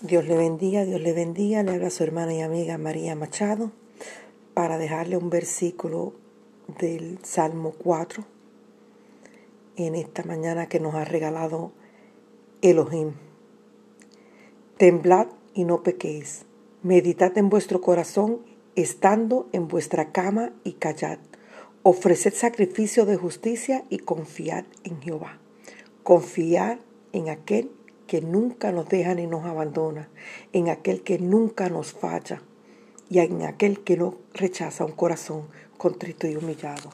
Dios le bendiga, Dios le bendiga. Le habla su hermana y amiga María Machado para dejarle un versículo del Salmo 4 en esta mañana que nos ha regalado Elohim. Temblad y no pequéis. Meditad en vuestro corazón estando en vuestra cama y callad. Ofreced sacrificio de justicia y confiad en Jehová. Confiad en aquel que nunca nos deja ni nos abandona, en aquel que nunca nos falla y en aquel que no rechaza un corazón contrito y humillado.